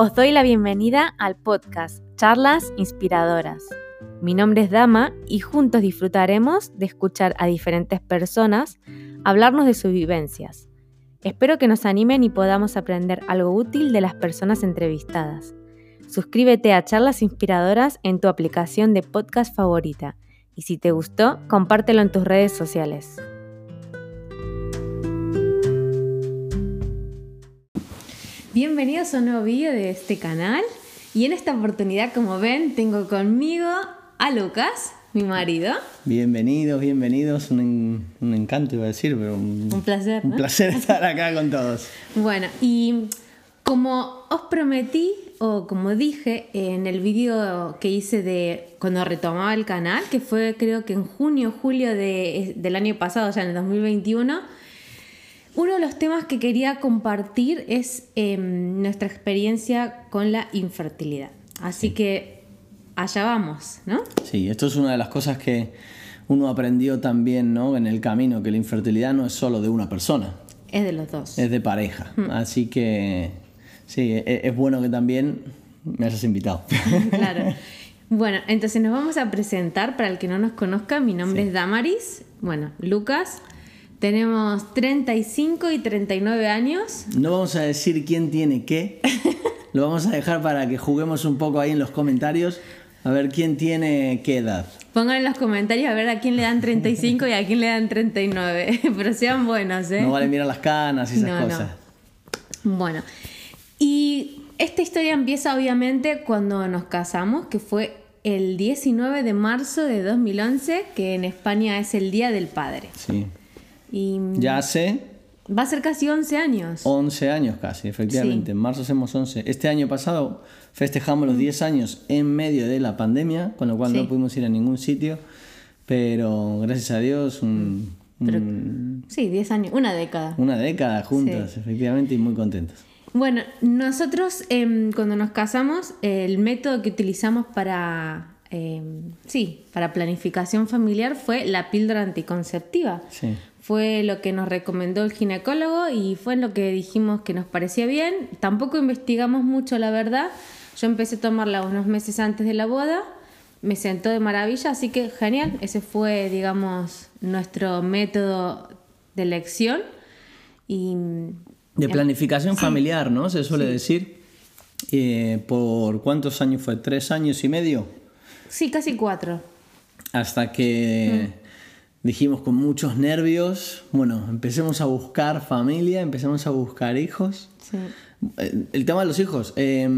Os doy la bienvenida al podcast Charlas Inspiradoras. Mi nombre es Dama y juntos disfrutaremos de escuchar a diferentes personas hablarnos de sus vivencias. Espero que nos animen y podamos aprender algo útil de las personas entrevistadas. Suscríbete a Charlas Inspiradoras en tu aplicación de podcast favorita y si te gustó, compártelo en tus redes sociales. Bienvenidos a un nuevo vídeo de este canal y en esta oportunidad, como ven, tengo conmigo a Lucas, mi marido. Bienvenidos, bienvenidos, un, un encanto iba a decir, pero un, Un placer, un placer estar acá con todos. Bueno, y como os prometí, o como dije en el vídeo que hice de cuando retomaba el canal, que fue creo que en junio, julio de- del año pasado, ya en el 2021, uno de los temas que quería compartir es em, nuestra experiencia con la infertilidad. Así que allá vamos, ¿no? Sí, esto es una de las cosas que uno aprendió también ¿no? en el camino, que la infertilidad no es solo de una persona, Es de los dos. es de pareja. Hmm. Así que sí, e- es, bueno que también me hayas invitado. claro. Bueno, entonces nos vamos a presentar para el que no nos conozca. Mi nombre es Damaris. Bueno, Lucas. Tenemos 35 y 39 años. No vamos a decir quién tiene qué, lo vamos a dejar para que juguemos un poco ahí en los comentarios, a ver quién tiene qué edad. Pongan en los comentarios a ver a quién le dan 35 y a quién le dan 39. Pero sean buenos, ¿eh? No vale mirar las canas y esas No, no. cosas. Bueno, y esta historia empieza obviamente cuando nos casamos, que fue el 19 de marzo de 2011, que en España es el Día del Padre. Sí. Y Ya hace va a ser casi 11 años. 11 años casi, efectivamente. Sí. En marzo hacemos 11. Este año pasado festejamos los 10 años en medio de la pandemia, con lo cual Mm. Sí. no pudimos ir a ningún sitio. Pero gracias a Dios, un- Pero- un- Sí, 10 años, una década. una década juntas, efectivamente, y muy contentos. Bueno, nosotros em, cuando nos casamos, el método que utilizamos para, em, sí, para planificación familiar fue la píldora anticonceptiva. Sí. Fue lo que nos recomendó el ginecólogo y fue lo que dijimos que nos parecía bien. Tampoco investigamos mucho, la verdad. Yo empecé a tomarla unos meses antes de la boda. Me sentó de maravilla, así que genial. Ese fue, digamos, nuestro método de elección. Y De planificación familiar, ¿no? Se suele decir. Eh, ¿Por cuántos años fue? ¿Tres años y medio? sí, casi cuatro. Hasta que dijimos con muchos nervios, bueno, empecemos a buscar familia, empecemos a buscar hijos. Sí. Eh, El tema de los hijos, eh,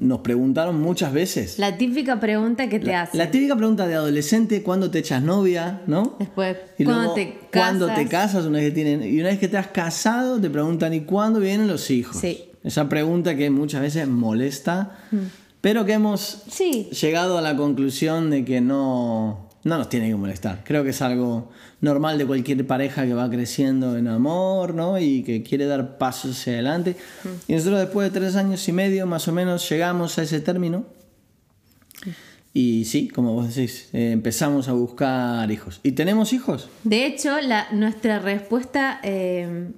nos preguntaron muchas veces. La típica pregunta que te hacen. La típica pregunta de adolescente, ¿cuándo te echas novia? ¿No? Después, Y ¿cuándo luego, te ¿cuándo casas? te casas? Una vez que tienen, y una vez que te has casado, te preguntan, ¿y cuándo vienen los hijos? Sí. Mm. Esa pregunta que muchas veces molesta, pero que hemos Sí, llegado a la conclusión de que no, no nos tiene que molestar. Creo que es algo normal de cualquier pareja que va creciendo en amor, ¿no? Y que quiere dar pasos hacia adelante. Y nosotros después de tres años y medio, más o menos, llegamos a ese término. Y sí, como vos decís, eh, empezamos a buscar hijos. ¿Y tenemos hijos? de hecho, la, nuestra respuesta eh,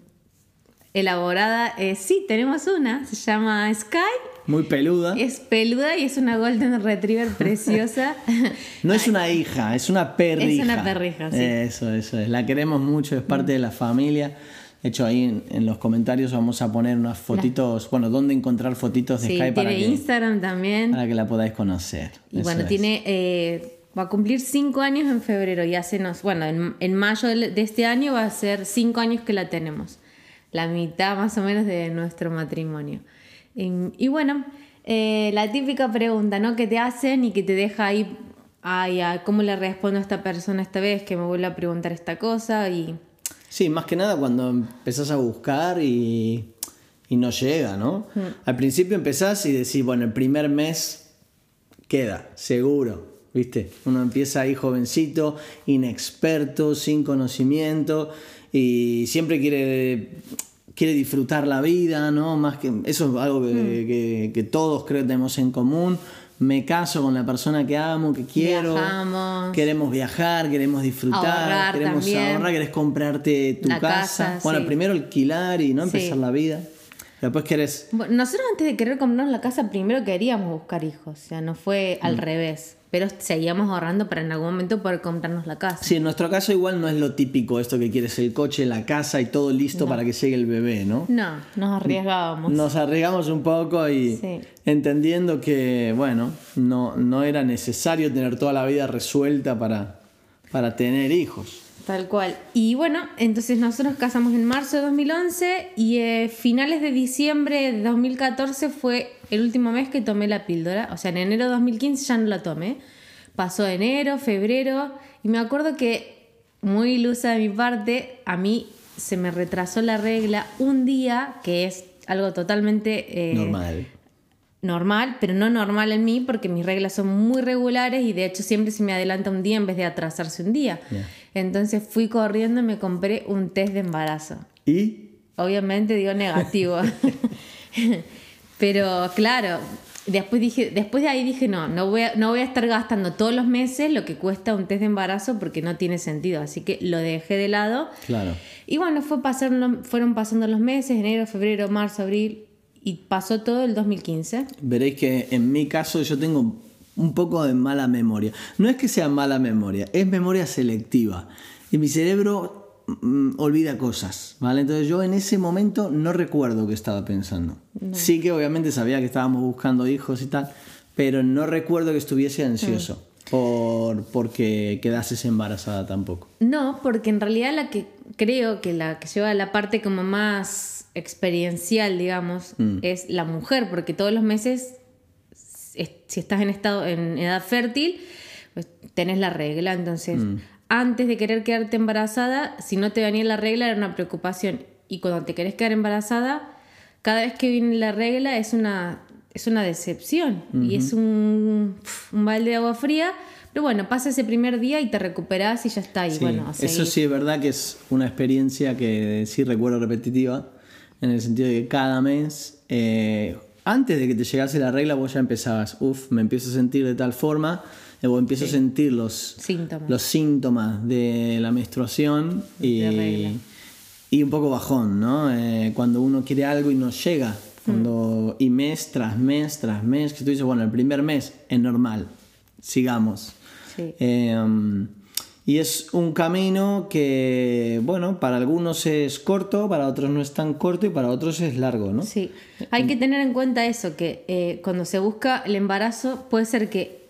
elaborada es sí, tenemos una. Se llama Sky. Muy peluda. Es peluda y es una Golden Retriever preciosa. No es una hija, es una perrija. Es una perrija, sí. Eso, eso es. La queremos mucho, es parte de la familia. De hecho, ahí en, en los comentarios vamos a poner unas fotitos, bueno, dónde encontrar fotitos de sí, Sky para tiene que, Instagram también. para que la podáis conocer. Y Eso bueno, es. tiene. eh, va a cumplir cinco años en febrero y hace nos. Bueno, en, en mayo de este año va a ser cinco años que la tenemos. La mitad más o menos de nuestro matrimonio. Y, y bueno, eh, la típica pregunta, ¿no? Que te hacen y que te deja ahí. Ay, ay, ¿cómo le respondo a esta persona esta vez que me vuelve a preguntar esta cosa? Y. Sí, más que nada cuando empezás a buscar y, y no llega, ¿no? Mm. Al principio empezás y decís, bueno, el primer mes queda, seguro, ¿viste? Uno empieza ahí jovencito, inexperto, sin conocimiento y siempre quiere, quiere disfrutar la vida, ¿no? Más que, eso es algo que, Mm. que- que todos creo que tenemos en común. Me caso con la persona que amo, que quiero. Viajamos. Queremos viajar, queremos disfrutar, Ahorrar queremos también. ahorrar, querés comprarte tu La casa. casa, Bueno, sí. primero alquilar y no Sí. empezar la vida. Después querés... Bueno, nosotros antes de querer comprarnos la casa, primero queríamos buscar hijos, o sea, no fue al revés, pero seguíamos ahorrando para en algún momento poder comprarnos la casa. Sí, en nuestro caso igual no es lo típico esto que quieres el coche, la casa y todo listo para que llegue el bebé, ¿no? No, nos arriesgábamos. Nos arriesgamos un poco y Sí. entendiendo que, bueno, no, no era necesario tener toda la vida resuelta para, para tener hijos. Tal cual. Y bueno, entonces nosotros casamos en marzo de 2011 y eh, finales de diciembre de 2014 fue el último mes que tomé la píldora. O sea, en enero de 2015 ya no la tomé. Pasó enero, febrero y me acuerdo que, muy ilusa de mi parte, a mí se me retrasó la regla un día, que es algo totalmente... eh, Normal. normal, pero no normal en mí porque mis reglas son muy regulares y de hecho siempre se me adelanta un día en vez de atrasarse un día. Yeah. Entonces fui corriendo y me compré un test de embarazo. Y Obviamente digo negativo. pero claro, después dije, después de ahí dije, no, no voy, a, no voy a estar gastando todos los meses lo que cuesta un test de embarazo porque no tiene sentido. Así que lo dejé de lado. claro. Y bueno, fue pasando, fueron pasando los meses, enero, febrero, marzo, abril, y pasó todo el 2015. Veréis que en mi caso yo tengo un poco de mala memoria. No es que sea mala memoria, es memoria selectiva. Y mi cerebro mm, olvida cosas, ¿vale? Entonces yo en ese momento no recuerdo qué estaba pensando. Sí que obviamente sabía que estábamos buscando hijos y tal, pero no recuerdo que estuviese ansioso por porque quedases embarazada tampoco. No, porque en realidad la que creo que la que lleva la parte como más experiencial, digamos, es la mujer, porque todos los meses, es- si estás en estado, en edad fértil, pues tenés la regla. Entonces, antes de querer quedarte embarazada, si no te venía la regla era una preocupación. Y cuando te querés quedar embarazada, cada vez que viene la regla es una, es una decepción y es un, un balde de agua fría. Pero bueno, pasa ese primer día y te recuperas y ya está. Y Sí, bueno, eso sí es verdad que es una experiencia que sí recuerdo repetitiva, en el sentido de que cada mes, eh, antes de que te llegase la regla, vos ya empezabas, uff, me empiezo a sentir de tal forma, eh, o empiezo a sentir los Síntomas. los síntomas de la menstruación y, y un poco bajón, ¿no? Eh, cuando uno quiere algo y no llega, cuando, y mes tras mes tras mes, que tú dices, bueno, el primer mes es normal, sigamos. Sí. Eh, um, y es un camino que, bueno, para algunos es corto, para otros no es tan corto y para otros es largo, ¿no? Sí, hay que tener en cuenta eso, que eh, cuando se busca el embarazo puede ser que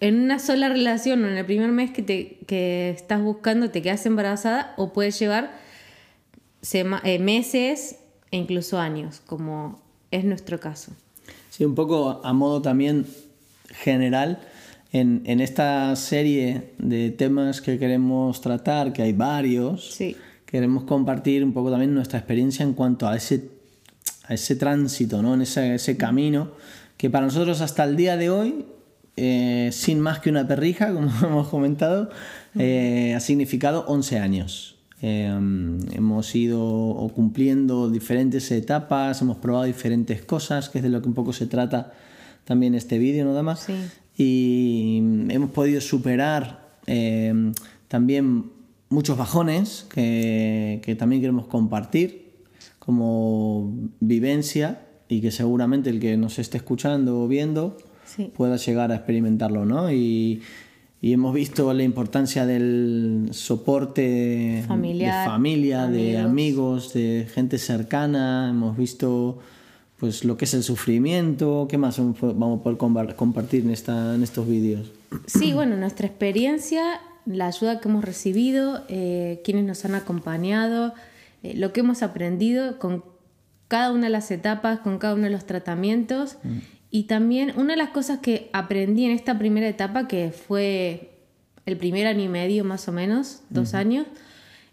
en una sola relación o en el primer mes que, te, que estás buscando te quedas embarazada o puede llevar sema- eh, meses e incluso años, como es nuestro caso. Sí, un poco a modo también general, en, en esta serie de temas que queremos tratar, que hay varios, Sí. queremos compartir un poco también nuestra experiencia en cuanto a ese, a ese tránsito, ¿no? en ese, ese camino, que para nosotros hasta el día de hoy, eh, sin más que una perrija, como hemos comentado, eh, ha significado 11 años. Eh, hemos ido cumpliendo diferentes etapas, hemos probado diferentes cosas, que es de lo que un poco se trata también este vídeo, nada más. Sí. Y hemos podido superar eh, también muchos bajones que, que también queremos compartir como vivencia y que seguramente el que nos esté escuchando o viendo Sí. pueda llegar a experimentarlo, ¿no? Y, y hemos visto la importancia del soporte Familiar, de familia, de amigos. amigos, de gente cercana, hemos visto pues lo que es el sufrimiento, ¿qué más vamos a poder compa- compartir en, esta, en estos vídeos? Sí, bueno, nuestra experiencia, la ayuda que hemos recibido, eh, quienes nos han acompañado, eh, lo que hemos aprendido con cada una de las etapas, con cada uno de los tratamientos. Y también una de las cosas que aprendí en esta primera etapa, que fue el primer año y medio más o menos, dos años,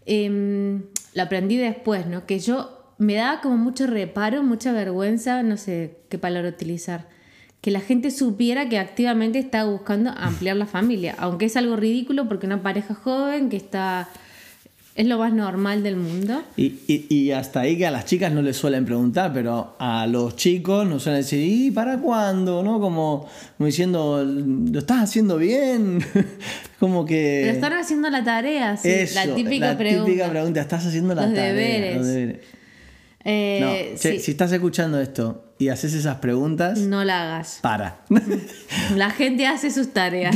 em, lo aprendí después, ¿no? Que yo me daba como mucho reparo, mucha vergüenza, no sé qué palabra utilizar, que la gente supiera que activamente está buscando ampliar la familia, aunque es algo ridículo porque una pareja joven que está... Es lo más normal del mundo. Y, y- y hasta ahí que a las chicas no les suelen preguntar, pero a los chicos nos suelen decir, ¿y para cuándo? ¿No? Como, como diciendo, ¿lo estás haciendo bien? como que... Pero están haciendo la tarea, sí, Eso, la típica la pregunta. típica pregunta, ¿estás haciendo la Los tarea? deberes. Los deberes. Eh, no, che, sí. si estás escuchando esto y haces esas preguntas, No la hagas. para. La gente hace sus tareas.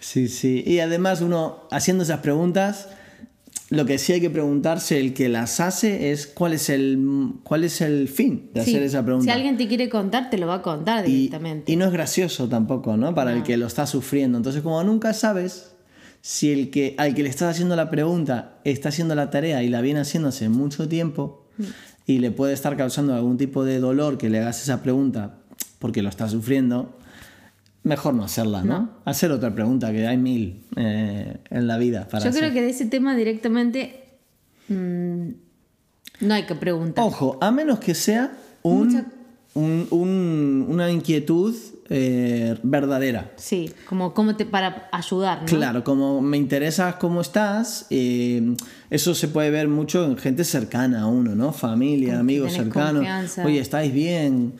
sí, sí. Y además uno haciendo esas preguntas, lo que sí hay que preguntarse el que las hace es cuál es el cuál es el fin de Sí. hacer esa pregunta. Si alguien te quiere contar, te lo va a contar directamente. y no es gracioso tampoco, ¿no? Para el que lo está sufriendo. Entonces, como nunca sabes si el que al que le estás haciendo la pregunta está haciendo la tarea y la viene haciendo hace mucho tiempo Mm. y le puede estar causando algún tipo de dolor que le hagas esa pregunta porque lo está sufriendo, mejor no hacerla, ¿no? Hacer otra pregunta, que hay mil eh, en la vida para Yo hacer. creo que de ese tema directamente mm, no hay que preguntar. Ojo, a menos que sea un, Mucha- un- un- una inquietud eh, verdadera. Sí, como, como te, para ayudar, ¿no? Claro, como me interesas cómo estás, eh, eso se puede ver mucho en gente cercana a uno, ¿no? Familia, Como amigos cercanos. confianza. Oye, ¿estáis bien?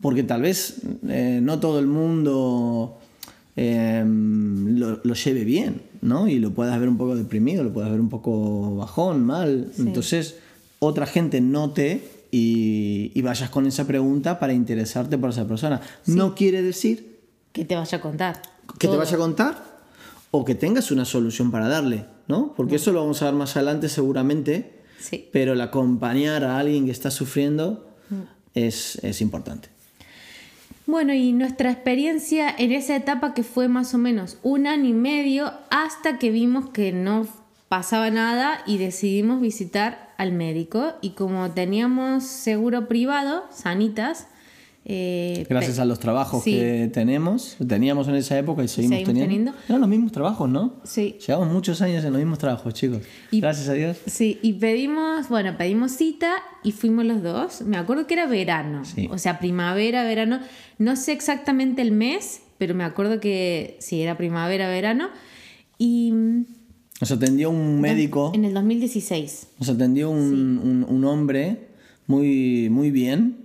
Porque tal vez eh, no todo el mundo eh, lo, lo lleve bien, ¿no? Y lo puedas ver un poco deprimido, lo puedas ver un poco bajón, mal. Entonces, otra gente note y, y vayas con esa pregunta para interesarte por esa persona. No quiere decir Que te vaya a contar. que te vaya a contar o que tengas una solución para darle, ¿no? Porque eso lo vamos a ver más adelante seguramente, Sí. pero el acompañar a alguien que está sufriendo es, es importante. Bueno, y nuestra experiencia en esa etapa que fue más o menos un año y medio hasta que vimos que no pasaba nada y decidimos visitar al médico y como teníamos seguro privado, sanitas, eh, Gracias a los trabajos Sí. que tenemos, teníamos en esa época y seguimos, Seguimos teniendo. teniendo. Eran los mismos trabajos, ¿no? Sí. Llevamos muchos años en los mismos trabajos, chicos. Y- Gracias a Dios. Sí, y pedimos, bueno, pedimos cita y fuimos los dos. Me acuerdo que era verano, Sí. o sea, primavera, verano. No sé exactamente el mes, pero me acuerdo que sí, era primavera, verano. Y Nos atendió un médico. en el 2016. Nos atendió un, un- un hombre muy, muy bien,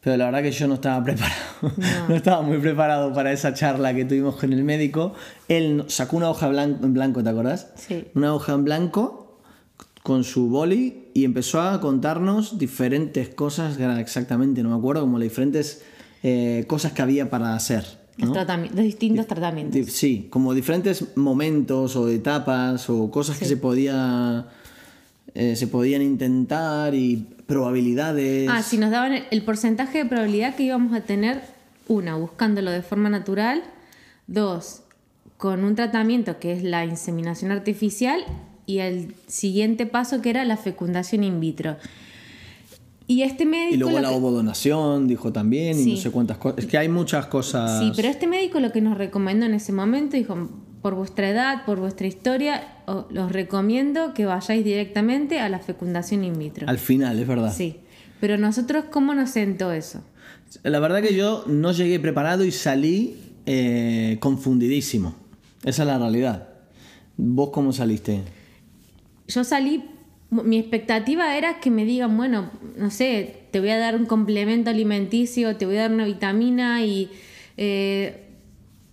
pero la verdad que yo no estaba preparado. No. No. estaba muy preparado para esa charla que tuvimos con el médico. Él sacó una hoja en blanco, ¿te acordás? Sí. Una hoja en blanco con su boli y empezó a contarnos diferentes cosas, exactamente, no me acuerdo, como las diferentes eh, cosas que había para hacer. Los, ¿no? los distintos tratamientos. Sí, como diferentes momentos o etapas o cosas que se podía eh, se podían intentar y probabilidades. Ah, sí, nos daban el, el porcentaje de probabilidad que íbamos a tener, una, buscándolo de forma natural, dos, con un tratamiento que es la inseminación artificial y el siguiente paso que era la fecundación in vitro. Y este médico... y luego la que- ovodonación dijo también y no sé cuántas cosas. Es que hay muchas cosas. Sí, pero este médico lo que nos recomendó en ese momento dijo, por vuestra edad, por vuestra historia, o- los recomiendo que vayáis directamente a la fecundación in vitro. Al final, es verdad. Sí, pero nosotros, ¿cómo nos sentó eso? La verdad que yo no llegué preparado y salí eh, confundidísimo. Esa es la realidad. ¿Vos cómo saliste? Yo salí, mi expectativa era que me digan, bueno, no sé, te voy a dar un complemento alimenticio, te voy a dar una vitamina y eh,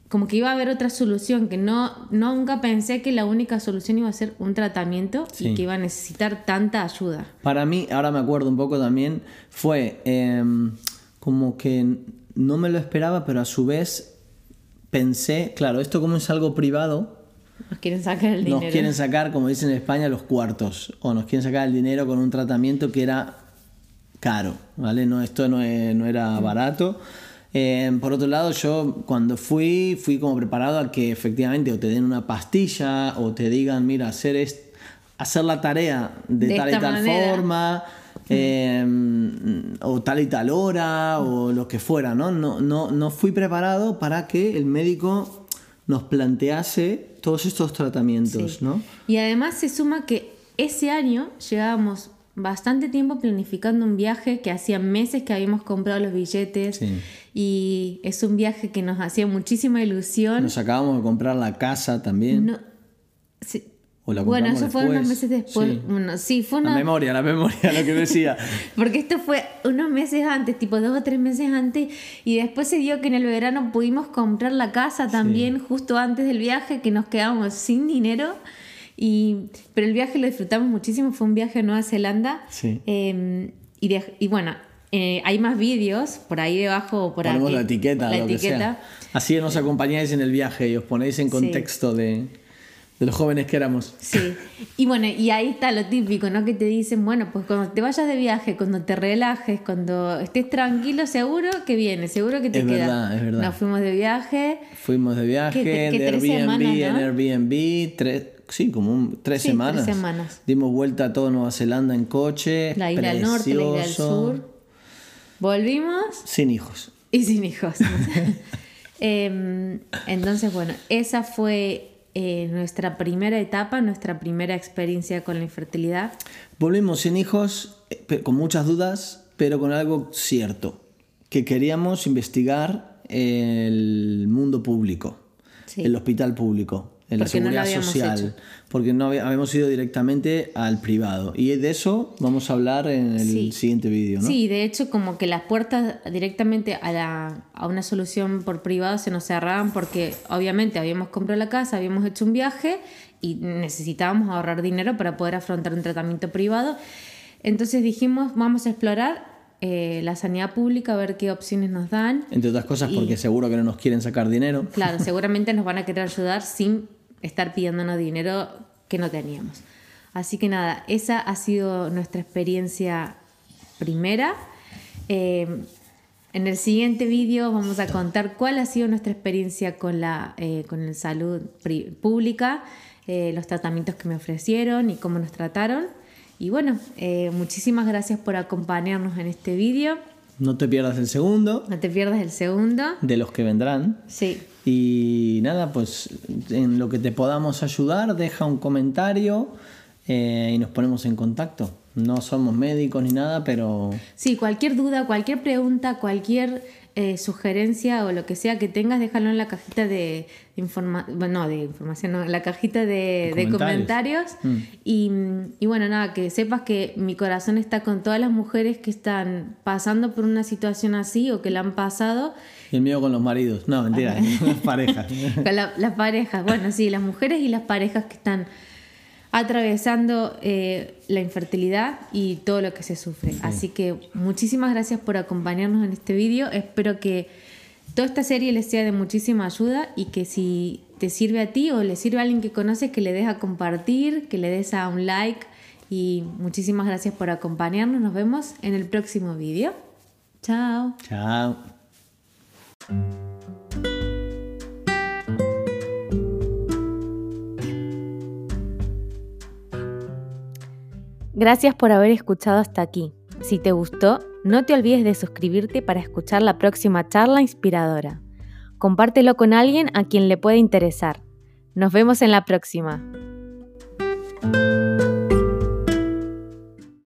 como que iba a haber otra solución, que no nunca pensé que la única solución iba a ser un tratamiento Sí. y que iba a necesitar tanta ayuda. Para mí, ahora me acuerdo un poco también, fue em, como que no me lo esperaba, pero a su vez pensé, claro, esto como es algo privado, Nos quieren sacar el nos dinero. quieren sacar, como dicen en España, los cuartos, o nos quieren sacar el dinero con un tratamiento que era caro, ¿vale? No, esto no, es- no era barato. Eh, por otro lado, yo cuando fui, fui como preparado a que efectivamente o te den una pastilla o te digan, mira, hacer, es, hacer la tarea de, De tal y tal manera. forma, eh, o tal y tal hora, o lo que fuera, ¿no? No, no, no fui preparado para que el médico nos plantease todos estos tratamientos, Sí. ¿no? Y además se suma que ese año llevábamos bastante tiempo planificando un viaje que hacía meses que habíamos comprado los billetes Sí. y es un viaje que nos hacía muchísima ilusión. Nos acabamos de comprar la casa también. No- sí. O la bueno, eso fue unos meses después. Sí. Bueno, sí, fue La una... memoria, la memoria, lo que decía. Porque esto fue unos meses antes, tipo dos o tres meses antes, y después se dio que en el verano pudimos comprar la casa también justo antes del viaje, que nos quedamos sin dinero Y, pero el viaje lo disfrutamos muchísimo, fue un viaje a Nueva Zelanda. Sí. Eh, y, de- y bueno, eh, hay más vídeos por ahí debajo o por Ponemos aquí. la etiqueta, la lo que etiqueta. sea. Así nos acompañáis en el viaje y os ponéis en contexto de, de los jóvenes que éramos. Sí, y bueno, y ahí está lo típico, ¿no? Que te dicen, bueno, pues cuando te vayas de viaje, cuando te relajes, cuando estés tranquilo, seguro que vienes, seguro que te Es quedas. verdad, es verdad. Nos fuimos de viaje, Fuimos de viaje, ¿Qué- qué- qué de Airbnb semanas, en? Airbnb, tres, sí, como un- tres, Sí, tres semanas. semanas. Dimos vuelta a toda Nueva Zelanda en coche. la isla del norte, la isla del sur. Volvimos Sin hijos. y sin hijos. Em, entonces, bueno, esa fue eh, nuestra primera etapa, nuestra primera experiencia con la infertilidad. Volvimos sin hijos, eh, con muchas dudas, pero con algo cierto, que queríamos investigar el mundo público, Sí. el hospital público, en la no seguridad habíamos social, hecho. porque no había- habíamos ido directamente al privado. Y de eso vamos a hablar en el Sí. siguiente vídeo, ¿no? Sí, de hecho como que las puertas directamente a, la, a una solución por privado se nos cerraban porque obviamente habíamos comprado la casa, habíamos hecho un viaje y necesitábamos ahorrar dinero para poder afrontar un tratamiento privado. Entonces dijimos, vamos a explorar eh, la sanidad pública, a ver qué opciones nos dan. Entre otras cosas porque seguro que no nos quieren sacar dinero. Claro, seguramente nos van a querer ayudar sin estar pidiéndonos dinero que no teníamos. Así que nada, esa ha sido nuestra experiencia primera. Eh, en el siguiente vídeo vamos a contar cuál ha sido nuestra experiencia con la eh, con el salud pública, eh, los tratamientos que me ofrecieron y cómo nos trataron. Y bueno, muchísimas gracias por acompañarnos en este vídeo. No te pierdas el segundo, No te pierdas el segundo. de los que vendrán. Sí, Y nada, pues en lo que te podamos ayudar, deja un comentario eh, y nos ponemos en contacto. No somos médicos ni nada, pero Sí, cualquier duda, cualquier pregunta, cualquier eh, sugerencia o lo que sea que tengas, déjalo en la cajita de, información, bueno, no, de información, no, en la cajita de, De de comentarios. comentarios. Y, y bueno, nada, que sepas que mi corazón está con todas las mujeres que están pasando por una situación así o que la han pasado. y el mío con los maridos. No, mentira, con las parejas. Con la- las parejas, bueno, sí, las mujeres y las parejas que están atravesando eh, la infertilidad y todo lo que se sufre. Así que muchísimas gracias por acompañarnos en este vídeo. Espero que toda esta serie les sea de muchísima ayuda y que si te sirve a ti o le sirve a alguien que conoces, que le des a compartir, que le des a un like. Y muchísimas gracias por acompañarnos. Nos vemos en el próximo vídeo. Chao. Chao. Gracias por haber escuchado hasta aquí. Si te gustó, no te olvides de suscribirte para escuchar la próxima charla inspiradora. Compártelo con alguien a quien le pueda interesar. Nos vemos en la próxima.